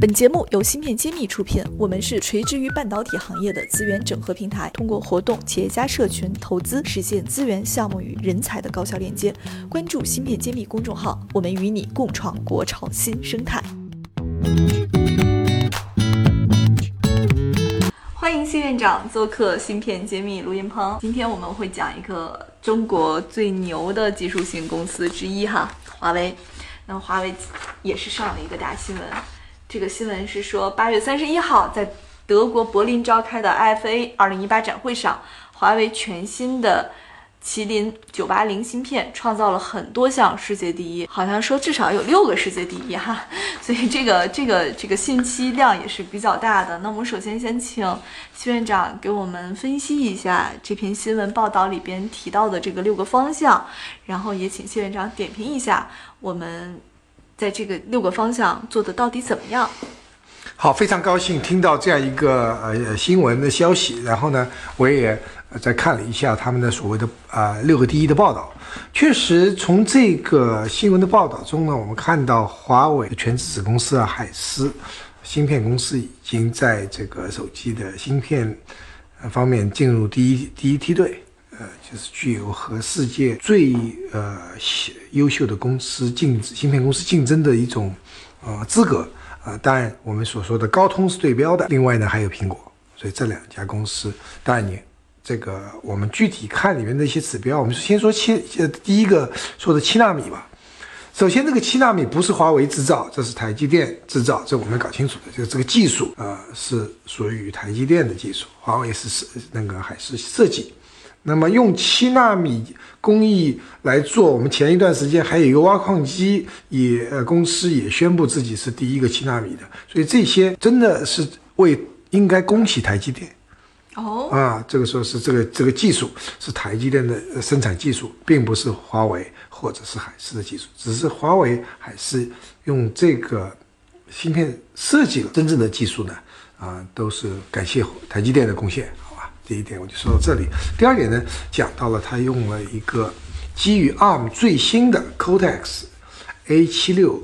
本节目由芯片揭秘出品，我们是垂直于半导体行业的资源整合平台，通过活动、企业家社群、投资，实现资源、项目与人才的高效链接。关注芯片揭秘公众号，我们与你共创国潮新生态。欢迎谢院长做客芯片揭秘录音棚。今天我们会讲一个中国最牛的技术型公司之一哈，华为。那华为也是上了一个大新闻。这个新闻是说，八月三十一号在德国柏林召开的 IFA 二零一八展会上，华为全新的麒麟九八零芯片创造了很多项世界第一，好像说至少有六个世界第一哈，所以这个这个这个信息量也是比较大的。那我们首先先请谢院长给我们分析一下这篇新闻报道里边提到的这个六个方向，然后也请谢院长点评一下我们。在这个六个方向做的到底怎么样？好，非常高兴听到这样一个呃新闻的消息。然后呢，我也在看了一下他们的所谓的啊六个第一的报道。确实，从这个新闻的报道中呢，我们看到华为全资子公司啊海思芯片公司已经在这个手机的芯片方面进入第一第一梯队。呃，就是具有和世界最呃优秀的公司竞芯片公司竞争的一种呃资格啊。当然，我们所说的高通是对标的，另外呢还有苹果，所以这两家公司，当然你这个我们具体看里面的一些指标，我们先说七呃第一个说的七纳米吧。首先，这个七纳米不是华为制造，这是台积电制造，这我们要搞清楚的，就是这个技术啊是属于台积电的技术，华为是是那个还是设计。那么用七纳米工艺来做，我们前一段时间还有一个挖矿机也呃公司也宣布自己是第一个七纳米的，所以这些真的是为应该恭喜台积电。哦。啊，这个时候是这个这个技术是台积电的生产技术，并不是华为或者是海思的技术，只是华为海思用这个芯片设计了真正的技术呢啊，都是感谢台积电的贡献。第一点我就说到这里。第二点呢，讲到了他用了一个基于 ARM 最新的 Cortex A76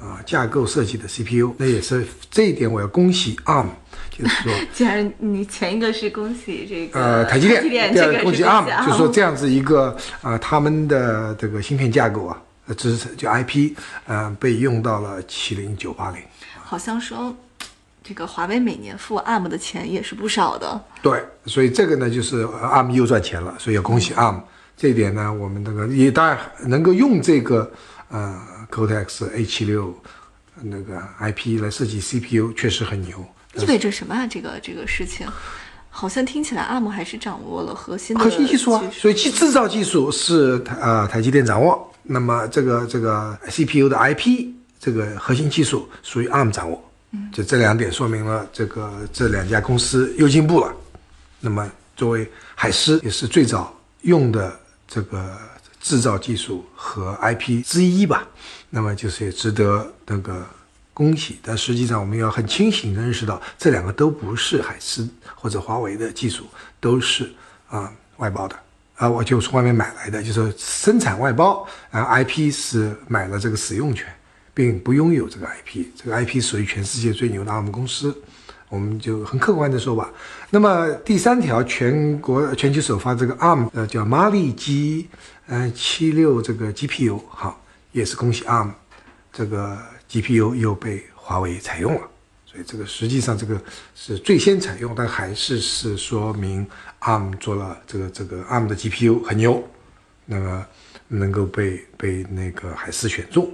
啊架构设计的 CPU，那也是这一点我要恭喜 ARM，就是说，既然你前一个是恭喜这个呃台积电，第二个恭喜 ARM，就是说这样子一个啊他们的这个芯片架构啊，支持就 IP 啊被用到了麒麟九八零，好像说。这个华为每年付 ARM 的钱也是不少的，对，所以这个呢就是 ARM 又赚钱了，所以要恭喜 ARM。这一点呢，我们这个也当然能够用这个呃 Cortex A 七六那个 IP 来设计 CPU，确实很牛。意味着什么啊？这个这个事情，好像听起来 ARM 还是掌握了核心的核心技术啊。所以其制造技术是台呃台积电掌握，那么这个这个 CPU 的 IP 这个核心技术属于 ARM 掌握。就这两点说明了这个这两家公司又进步了。那么作为海思也是最早用的这个制造技术和 IP 之一吧。那么就是也值得那个恭喜。但实际上我们要很清醒的认识到，这两个都不是海思或者华为的技术，都是啊外包的啊，我就从外面买来的，就是生产外包，然后 IP 是买了这个使用权。并不拥有这个 IP，这个 IP 属于全世界最牛的 ARM 公司，我们就很客观的说吧。那么第三条，全国全球首发这个 ARM，呃，叫马力基，嗯，七六这个 GPU，好，也是恭喜 ARM，这个 GPU 又被华为采用了，所以这个实际上这个是最先采用，但还是是说明 ARM 做了这个这个 ARM 的 GPU 很牛，那么能够被被那个海思选中。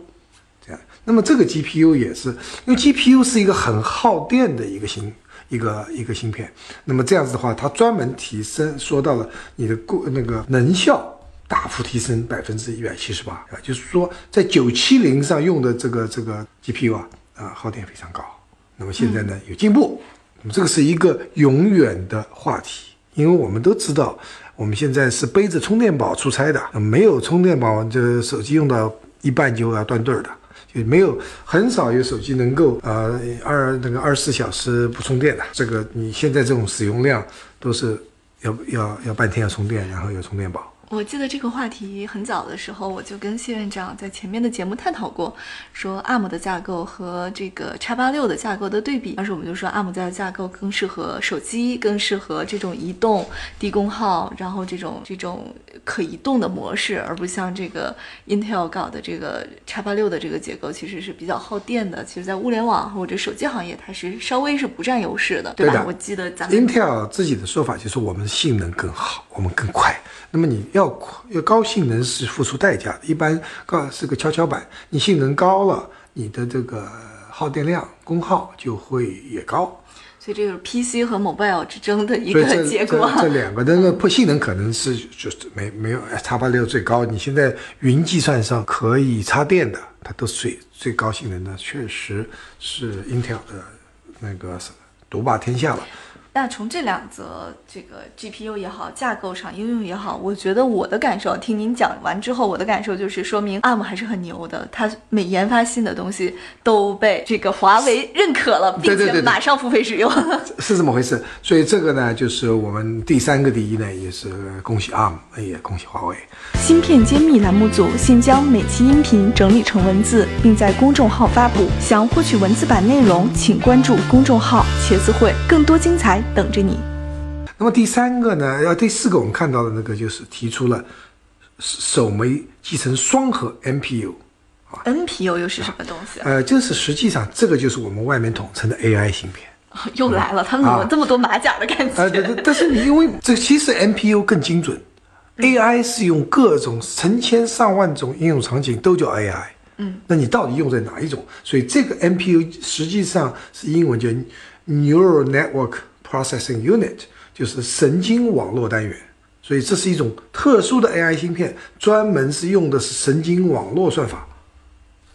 这样，那么这个 GPU 也是，因为 GPU 是一个很耗电的一个芯，一个一个芯片。那么这样子的话，它专门提升，说到了你的过那个能效大幅提升百分之一百七十八啊，就是说在九七零上用的这个这个 GPU 啊啊耗电非常高。那么现在呢有进步，那么这个是一个永远的话题，因为我们都知道，我们现在是背着充电宝出差的，没有充电宝，这手机用到一半就要断顿的。也没有很少有手机能够啊二那个二十四小时不充电的，这个你现在这种使用量都是要要要半天要充电，然后有充电宝。我记得这个话题很早的时候，我就跟谢院长在前面的节目探讨过，说 ARM 的架构和这个叉八六的架构的对比。当时我们就说 ARM 的架构更适合手机，更适合这种移动、低功耗，然后这种这种可移动的模式，而不像这个 Intel 搞的这个叉八六的这个结构，其实是比较耗电的。其实，在物联网或者手机行业，它是稍微是不占优势的，对吧？对我记得咱们 Intel 自己的说法就是我们性能更好，我们更快。那么你要快要高性能是付出代价的，一般高是个跷跷板，你性能高了，你的这个耗电量、功耗就会也高。所以这就是 PC 和 mobile 之争的一个结果。这这两个的那个 破性能可能是就是没没有叉八六最高。你现在云计算上可以插电的，它都是最最高性能的，确实是 Intel 的那个独霸天下了。那从这两则这个 GPU 也好，架构上应用也好，我觉得我的感受，听您讲完之后，我的感受就是说明 ARM 还是很牛的，它每研发新的东西都被这个华为认可了，并且马上付费使用。是这么回事，所以这个呢，就是我们第三个第一呢，也是恭喜 ARM，也恭喜华为。芯片揭秘栏目组现将每期音频整理成文字，并在公众号发布。想获取文字版内容，请关注公众号“茄子会”，更多精彩等着你。那么第三个呢，要第四个我们看到的那个就是提出了首枚集成双核 MPU，NPU 又是什么东西啊？呃，就是实际上这个就是我们外面统称的 AI 芯片。又来了，他们怎么这么多马甲的感觉？啊，对对，但是你因为这其实 MPU 更精准，AI 是用各种成千上万种应用场景都叫 AI。嗯，那你到底用在哪一种？所以这个 MPU 实际上是英文叫 Neural Network Processing Unit，就是神经网络单元。所以这是一种特殊的 AI 芯片，专门是用的是神经网络算法，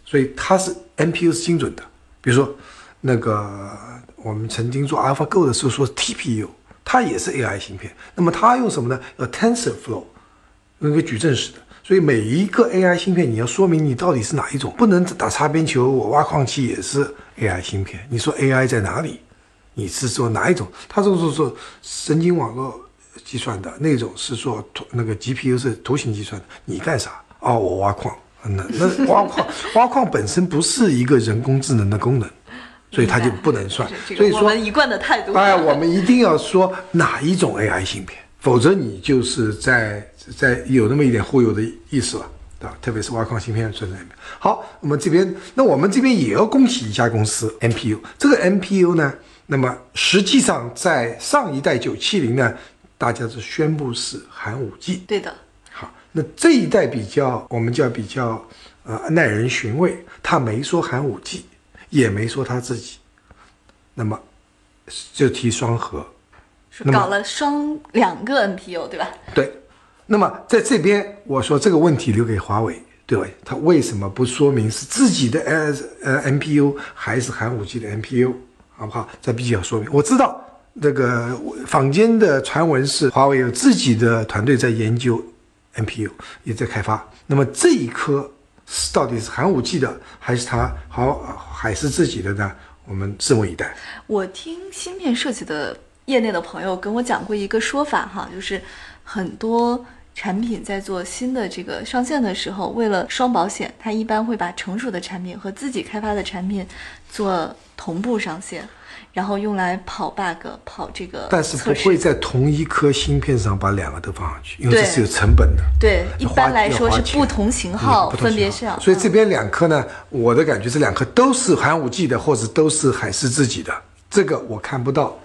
所以它是 MPU 是精准的。比如说那个我们曾经做 AlphaGo 的时候说 TPU，它也是 AI 芯片。那么它用什么呢？要 TensorFlow，用一个矩阵式的。所以每一个 AI 芯片，你要说明你到底是哪一种，不能打擦边球。我挖矿器也是 AI 芯片，你说 AI 在哪里？你是做哪一种？他就是做神经网络计算的那种是做图那个 GPU 是图形计算的，你干啥？哦，我挖矿。那那挖矿挖矿本身不是一个人工智能的功能，所以它就不能算。所以说，我们一贯的态度。哎，我们一定要说哪一种 AI 芯片，否则你就是在在有那么一点忽悠的意思了，对吧？特别是挖矿芯片存在里面。好，我们这边，那我们这边也要恭喜一家公司 MPU。这个 MPU 呢，那么实际上在上一代九七零呢，大家是宣布是寒武纪。对的，好，那这一代比较，我们叫比较呃耐人寻味，他没说寒武纪也没说他自己，那么就提双核。是搞了双两个 NPU 对吧？对，那么在这边我说这个问题留给华为，对吧？他为什么不说明是自己的呃呃 NPU 还是寒武纪的 MPU，好不好？这必须要说明。我知道这个坊间的传闻是华为有自己的团队在研究 MPU，也在开发。那么这一颗是到底是含五 G 的，还是它好还是自己的呢？我们拭目以待。我听芯片设计的业内的朋友跟我讲过一个说法哈，就是很多产品在做新的这个上线的时候，为了双保险，它一般会把成熟的产品和自己开发的产品做同步上线，然后用来跑 bug、跑这个但是不会在同一颗芯片上把两个都放上去，因为这是有成本的。对，一般来说是不同型号嗯分别型是要，所以这边两颗呢，我的感觉这两颗都是寒武纪的，或者都是海思自己的，这个我看不到。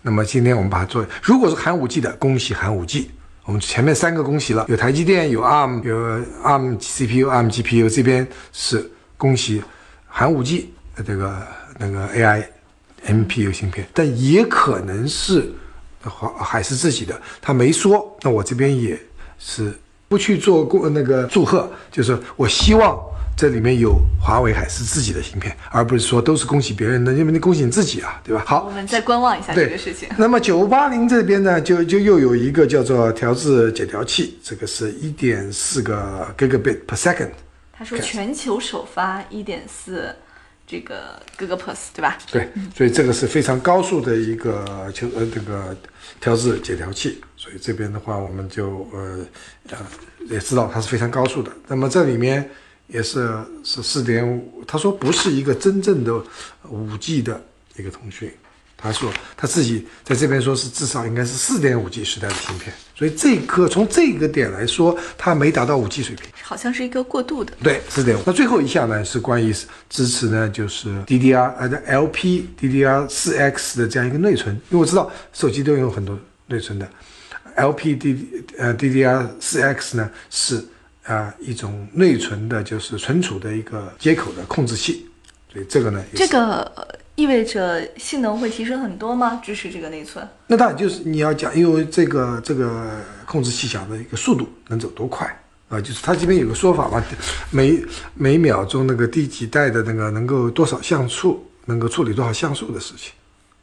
那么今天我们把它做，如果是寒武纪的，恭喜含五 G。我们前面三个恭喜了，有台积电，有 ARM，有 ARM CPU、ARM GPU，这边是恭喜寒武纪这个那个 AI MPU 芯片，但也可能是华海思自己的，他没说，那我这边也是不去做过那个祝贺，就是我希望这里面有华为海思自己的芯片，而不是说都是恭喜别人的，因为你恭喜你自己啊，对吧？好我，们再观望一下这个事情。那么九八零这边呢，就就又有一个叫做调制解调器，这个是一点四个 gigabit per second。他说全球首发一点四这个 Google Plus，对吧？对，所以这个是非常高速的一个求呃这个调制解调器，所以这边的话我们就呃呃也知道它是非常高速的。那么这里面也是是四点五，他说不是一个真正的五 G 的一个通讯。他说他自己在这边说是至少应该是四点五 G 时代的芯片，所以这个从这个点来说，它没达到五 G 水平，好像是一个过渡的。对，四点五。那最后一项呢是关于支持呢，就是 DDR 呃 LP DDR 四 X 的这样一个内存，因为我知道手机都有很多内存的，LP D 呃 DDR 四 X 呢是啊一种内存的，就是存储的一个接口的控制器，所以这个呢这个。意味着性能会提升很多吗？支持这个内存？那当然就是你要讲，因为这个这个控制器讲的一个速度能走多快啊？就是它这边有个说法嘛，每每秒钟那个第几代的那个能够多少像素，能够处理多少像素的事情。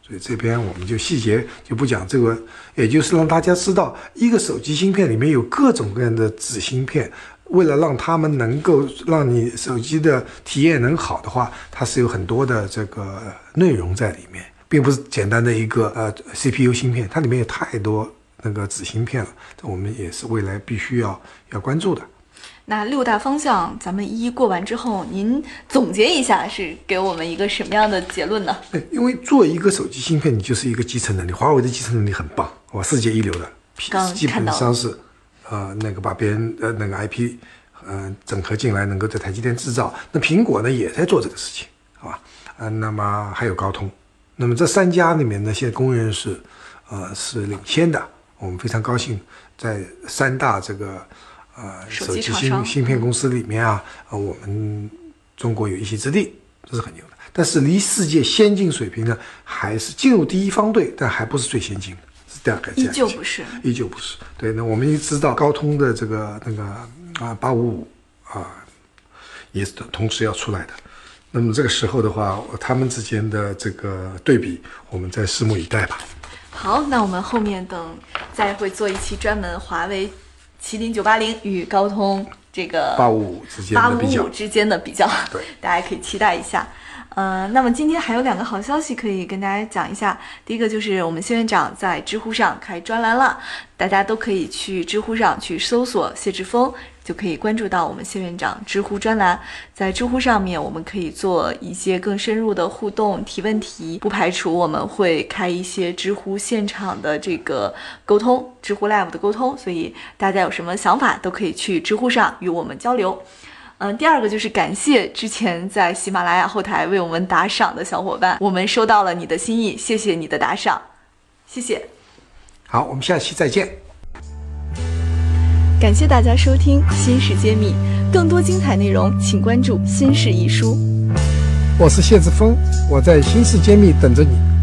所以这边我们就细节就不讲这个，也就是让大家知道，一个手机芯片里面有各种各样的子芯片。为了让他们能够让你手机的体验能好的话，它是有很多的这个内容在里面，并不是简单的一个呃 CPU 芯片，它里面有太多那个子芯片了，这我们也是未来必须要要关注的。那六大方向咱们一一过完之后，您总结一下是给我们一个什么样的结论呢？因为做一个手机芯片，你就是一个集成能力，华为的集成能力很棒，哇，世界一流的，基本上是。呃，那个把别人呃那个 IP，呃，整合进来，能够在台积电制造。那苹果呢，也在做这个事情，好吧？呃，那么还有高通，那么这三家里面呢，现在公认是，呃，是领先的。我们非常高兴，在三大这个呃手机芯芯片公司里面啊，呃，我们中国有一席之地，这是很牛的。但是离世界先进水平呢，还是进入第一方队，但还不是最先进的。依旧不是，依旧不是。对，那我们也知道高通的这个那个啊八五五啊，也是同时要出来的。那么这个时候的话，他们之间的这个对比，我们再拭目以待吧。好，那我们后面等再会做一期专门华为麒麟九八零与高通这个八五五之间八五五之间的比较，对，大家可以期待一下。呃，那么今天还有两个好消息可以跟大家讲一下。第一个就是我们谢院长在知乎上开专栏了，大家都可以去知乎上去搜索谢志峰，就可以关注到我们谢院长知乎专栏。在知乎上面，我们可以做一些更深入的互动提问题，不排除我们会开一些知乎现场的这个沟通，知乎 Live 的沟通。所以大家有什么想法都可以去知乎上与我们交流。嗯，第二个就是感谢之前在喜马拉雅后台为我们打赏的小伙伴，我们收到了你的心意，谢谢你的打赏，谢谢。好，我们下期再见。感谢大家收听《新事揭秘》，更多精彩内容请关注《新事一书》。我是谢志峰，我在《新事揭秘》等着你。